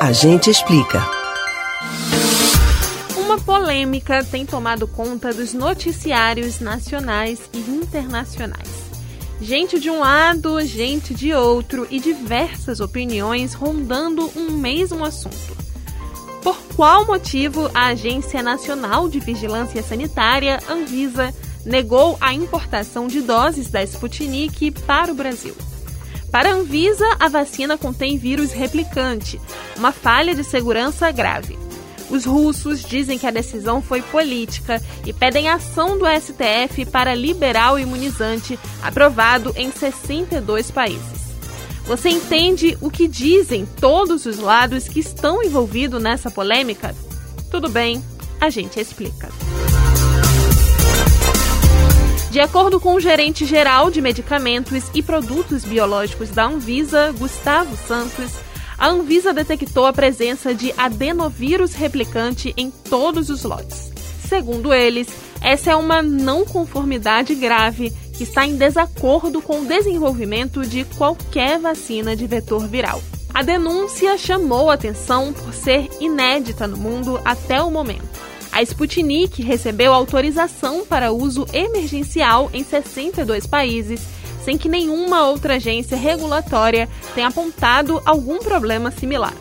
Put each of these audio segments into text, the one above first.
A gente explica. Uma polêmica tem tomado conta dos noticiários nacionais e internacionais. Gente de um lado, gente de outro e diversas opiniões rondando um mesmo assunto. Por qual motivo a Agência Nacional de Vigilância Sanitária, Anvisa, negou a importação de doses da Sputnik para o Brasil? Para a Anvisa, a vacina contém vírus replicante, uma falha de segurança grave. Os russos dizem que a decisão foi política e pedem ação do STF para liberar o imunizante aprovado em 62 países. Você entende o que dizem todos os lados que estão envolvidos nessa polêmica? Tudo bem, a gente explica. De acordo com o gerente geral de medicamentos e produtos biológicos da Anvisa, Gustavo Santos, a Anvisa detectou a presença de adenovírus replicante em todos os lotes. Segundo eles, essa é uma não conformidade grave que está em desacordo com o desenvolvimento de qualquer vacina de vetor viral. A denúncia chamou atenção por ser inédita no mundo até o momento. A Sputnik recebeu autorização para uso emergencial em 62 países, sem que nenhuma outra agência regulatória tenha apontado algum problema similar.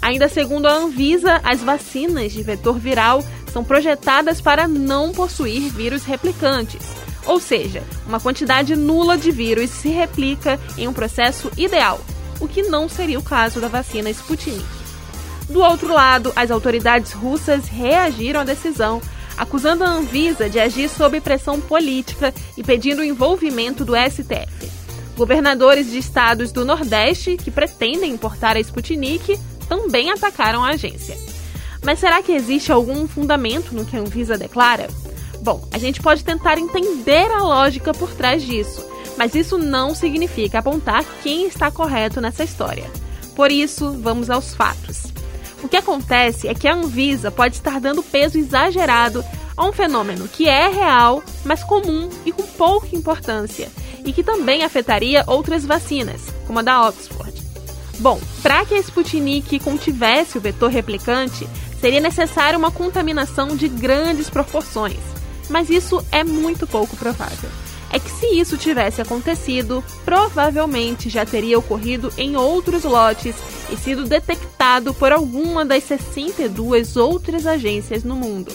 Ainda segundo a Anvisa, as vacinas de vetor viral são projetadas para não possuir vírus replicantes, ou seja, uma quantidade nula de vírus se replica em um processo ideal, o que não seria o caso da vacina Sputnik. Do outro lado, as autoridades russas reagiram à decisão, acusando a Anvisa de agir sob pressão política e pedindo o envolvimento do STF. Governadores de estados do Nordeste que pretendem importar a Sputnik também atacaram a agência. Mas será que existe algum fundamento no que a Anvisa declara? Bom, a gente pode tentar entender a lógica por trás disso, mas isso não significa apontar quem está correto nessa história. Por isso, vamos aos fatos. O que acontece é que a Anvisa pode estar dando peso exagerado a um fenômeno que é real, mas comum e com pouca importância, e que também afetaria outras vacinas, como a da Oxford. Bom, para que a Sputnik contivesse o vetor replicante, seria necessária uma contaminação de grandes proporções, mas isso é muito pouco provável é que se isso tivesse acontecido, provavelmente já teria ocorrido em outros lotes e sido detectado por alguma das 62 outras agências no mundo.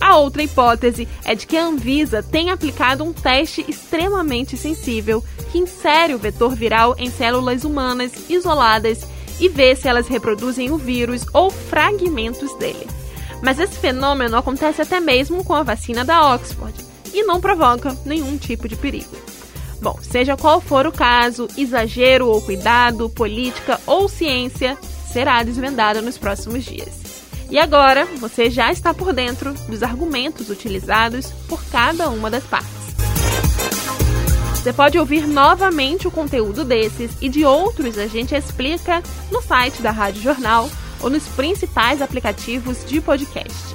A outra hipótese é de que a Anvisa tenha aplicado um teste extremamente sensível que insere o vetor viral em células humanas isoladas e vê se elas reproduzem o vírus ou fragmentos dele. Mas esse fenômeno acontece até mesmo com a vacina da Oxford e não provoca nenhum tipo de perigo. Bom, seja qual for o caso, exagero ou cuidado, política ou ciência, será desvendada nos próximos dias. E agora você já está por dentro dos argumentos utilizados por cada uma das partes. Você pode ouvir novamente o conteúdo desses e de outros a gente explica no site da Rádio Jornal ou nos principais aplicativos de podcast.